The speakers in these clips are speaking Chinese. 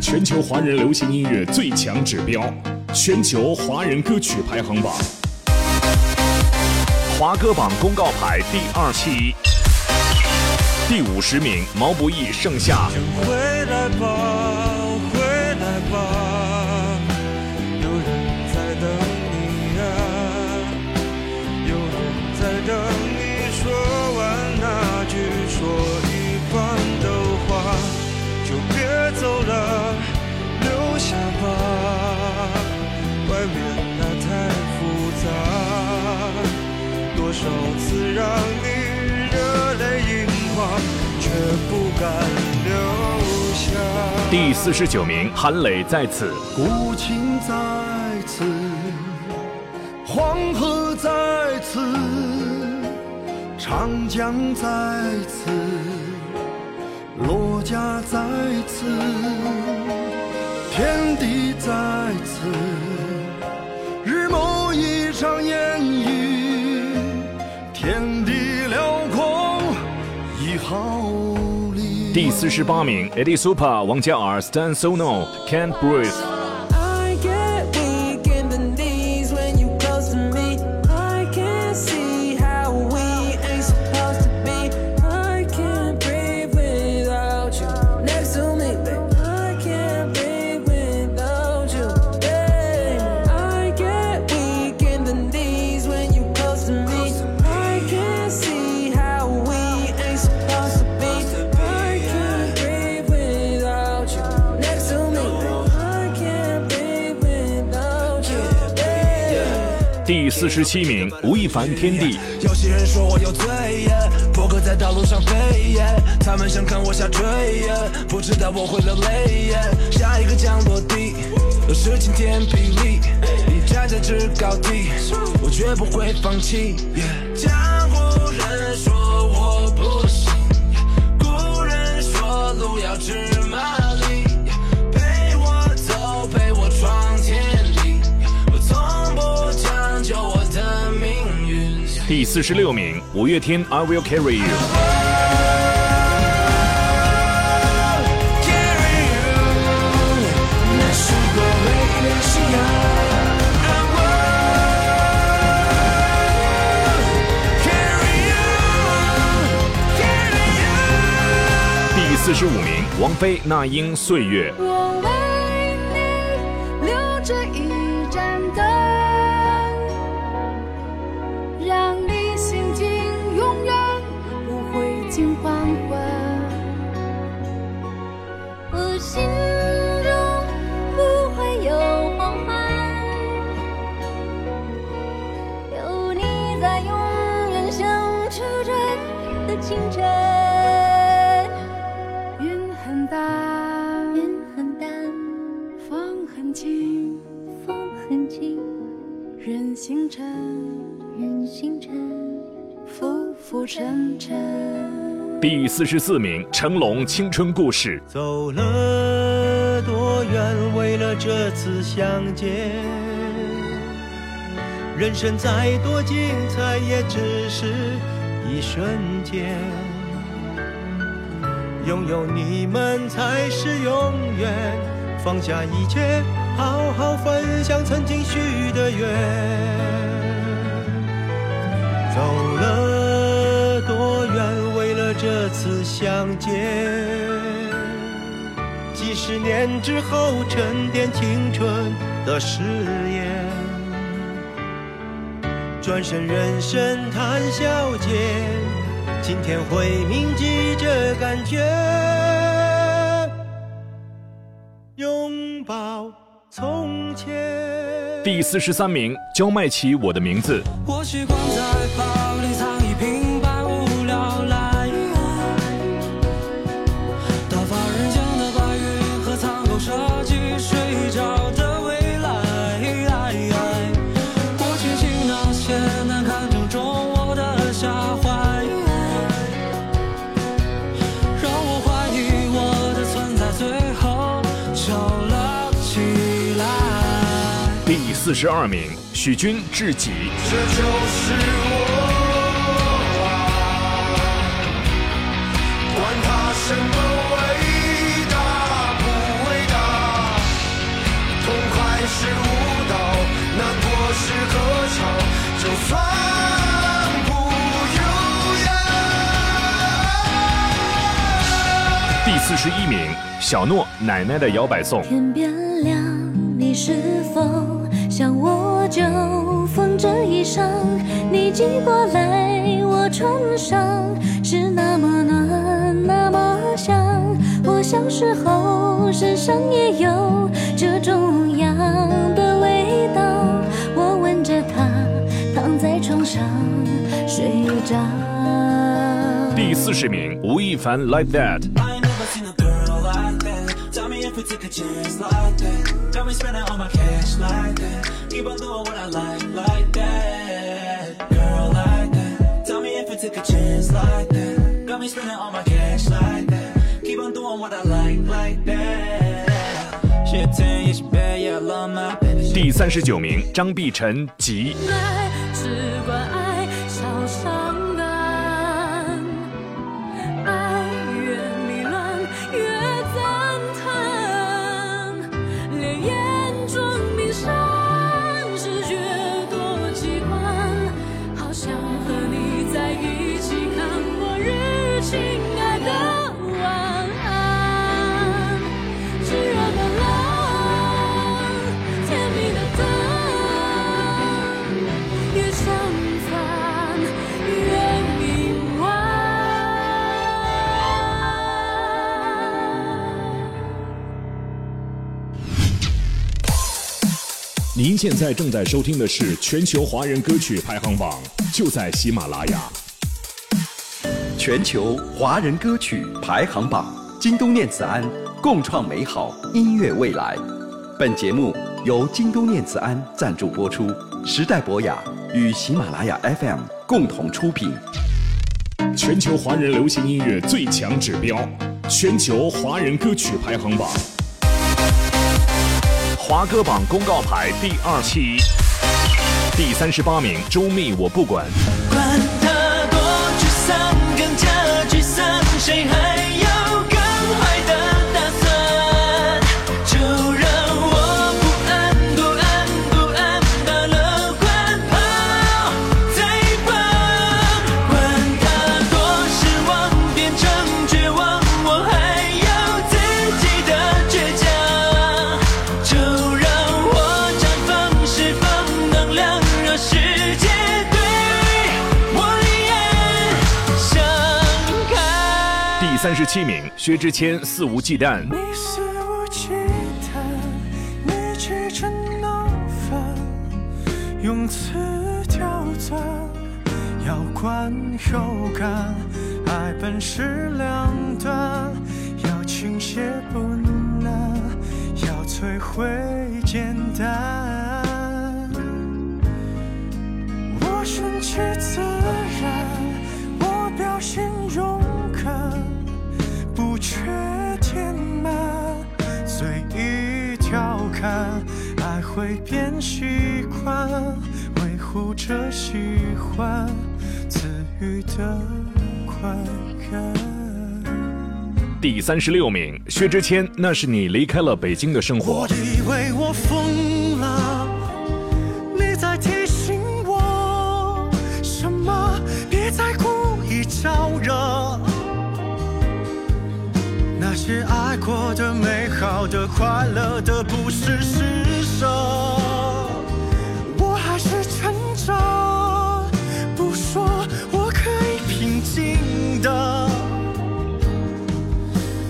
全球华人流行音乐最强指标，全球华人歌曲排行榜，华歌榜公告牌第二期，第五十名，毛不易《盛夏》。回来吧，不敢留下。第四十九名，韩磊在此。古琴在此，黄河在此，长江在此，罗家在此，天地在此，第四十八名，Adi Super，王嘉尔 Stand So No Can't Breathe。四十七名，吴亦凡《天地》。有些人说我有罪，破壳在道路上飞，他们想看我下坠，不知道我会流泪。下一个降落地，都是晴天霹雳，你站在制高地，我绝不会放弃。江湖人说我不行，古人说路要知马四十六名，五月天《I Will Carry You》。第四十五名，王菲那英《岁月》。我为你留着的清晨。云很淡，云很淡，风很轻，风很轻，人星辰，人星辰，浮浮沉沉。第四十四名，成龙《青春故事》。走了多远，为了这次相见。人生再多精彩，也只是一瞬间。拥有你们才是永远，放下一切，好好分享曾经许的愿。走了多远，为了这次相见。几十年之后沉淀青春的誓言。转身人生谈笑间，今天会铭记这感觉。拥抱从前。第四十三名，焦麦琪，《我的名字》。我习惯在四十二名，许军至己》。这就是我啊，管他什么伟大不伟大，痛快是舞蹈，难过是歌唱，就算不优雅。第四十一名，小诺，《奶奶的摇摆颂》。天边亮，你是否就缝着衣裳？你寄过来我穿上，是那么暖，那么香。我小时候身上也有这种样的味道。我闻着它，躺在床上睡着。第四十名，吴亦凡，《Like That》。I ain't never seen a girl like that. Tell me if we take a chance like that. Got me spending all my cash like that. Keep on doing what I like like that. Girl like that. Tell me if you take a chance like that. Got me spending all my cash like that. Keep on doing what I like like that. She a 10, yeah, she bad, yeah, I love my baby. 第三十九名，张碧晨，《急》。您现在正在收听的是全球华人歌曲排行榜，就在喜马拉雅。全球华人歌曲排行榜，京东念慈庵共创美好音乐未来。本节目由京东念慈庵赞助播出，时代博雅与喜马拉雅 FM 共同出品。全球华人流行音乐最强指标，全球华人歌曲排行榜，华歌榜公告牌第二期，第三十八名，周密我不管。管他多沮丧，更加沮丧，谁还三十七名，薛之谦，肆无忌惮。你肆无忌惮，你气成闹翻，用词刁钻，要观后感，爱本是两端，要倾斜不难，要摧毁简单。会变习惯，维护着喜欢，赐予的快感。第三十六名，薛之谦，那是你离开了北京的生活我。以为我疯了，你在提醒我什么？别再故意招惹。那些些爱过的、美好的、快乐的，不是施舍。我还是撑着，不说，我可以平静的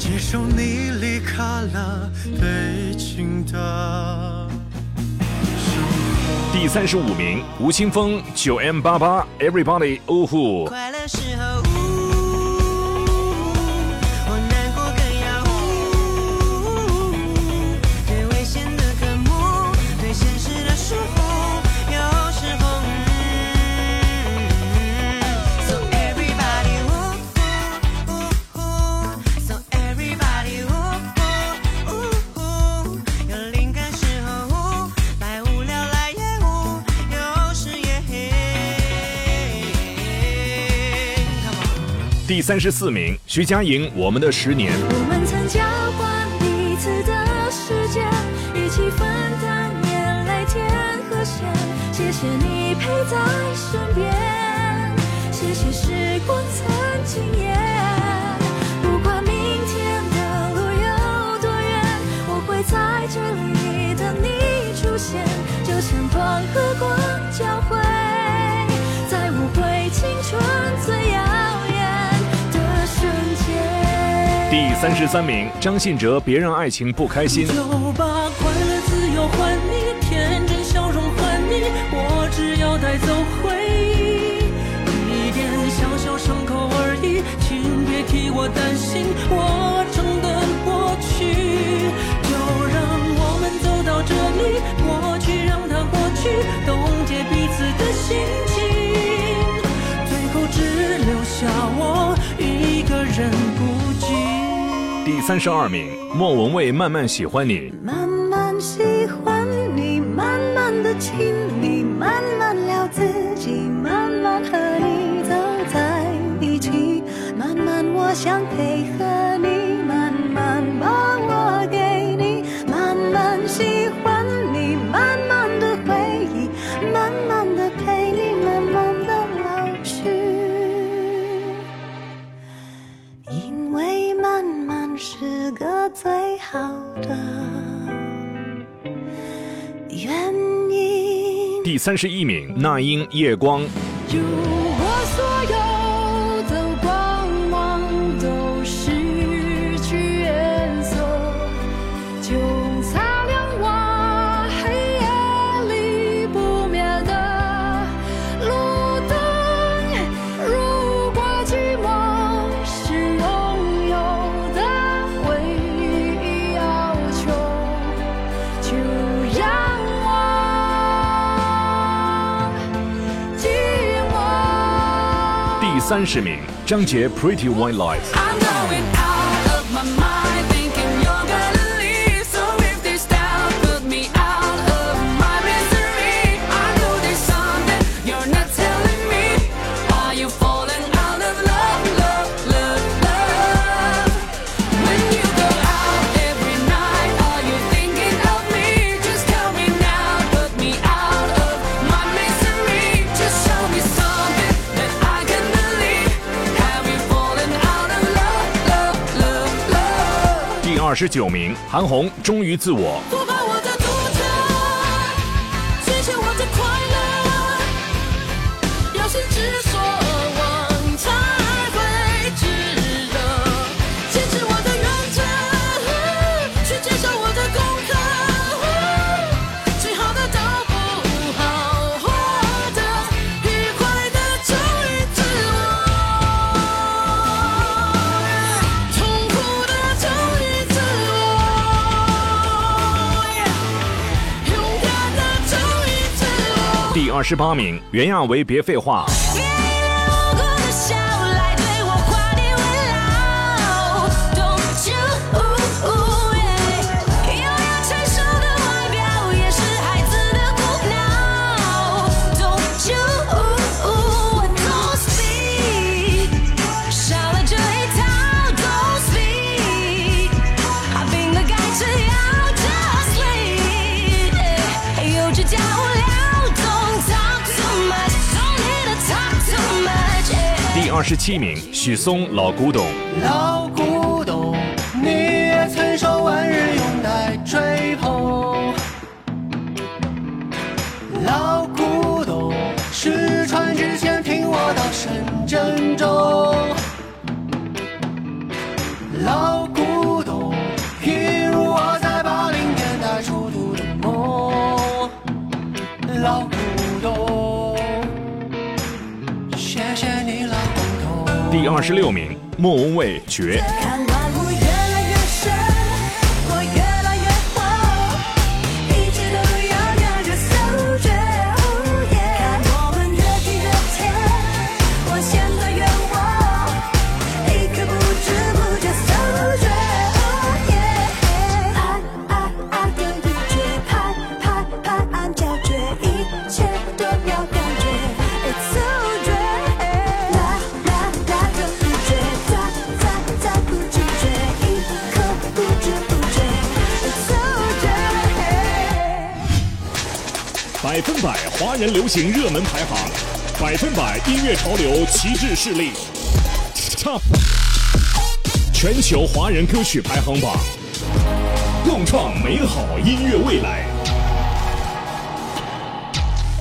接受你离开了北京的。第三十五名，吴青峰九 M 八八，Everybody 呜呼。快乐时候，第三十四名，徐佳莹，我们的十年。我们曾交换彼此的时间，一起分担眼泪天和咸。谢谢你陪在身边，谢谢时光曾惊艳。不管明天的路有多远，我会在这里等你出现，就像光和光交汇，第三十三名，张信哲，别让爱情不开心。就把快乐、自由还你，天真笑容还你，我只要带走回忆，一点小小伤口而已，请别替我担心，我承得过去。就让我们走到这里，过去让它过去，冻结彼此的心情，最后只留下我三十二名，莫文蔚，慢慢喜欢你。慢慢喜欢你，慢慢的亲密，慢慢聊自己，慢慢和你走在一起，慢慢我想配合你，慢慢把我给你，慢慢喜欢你，慢慢的回忆，慢慢的陪你，慢慢的老去。因为是个最好的原因。第三十一名，那英，夜光。三十名，张杰，Pretty White Lies。十九名，韩红，忠于自我。二十八名，原样为，别废话。七名，许嵩《老古董》。老古董，你也曾受万日拥戴追捧。老古董，失传之前，听我道声珍重。第二十六名，莫文蔚《绝》。百分百华人流行热门排行，百分百音乐潮流旗帜势力全球华人歌曲排行榜，共创美好音乐未来。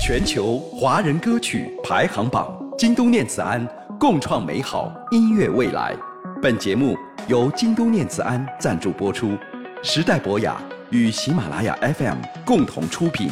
全球华人歌曲排行榜，京东念慈庵共创美好音乐未来。本节目由京东念慈庵赞助播出，时代博雅与喜马拉雅 FM 共同出品。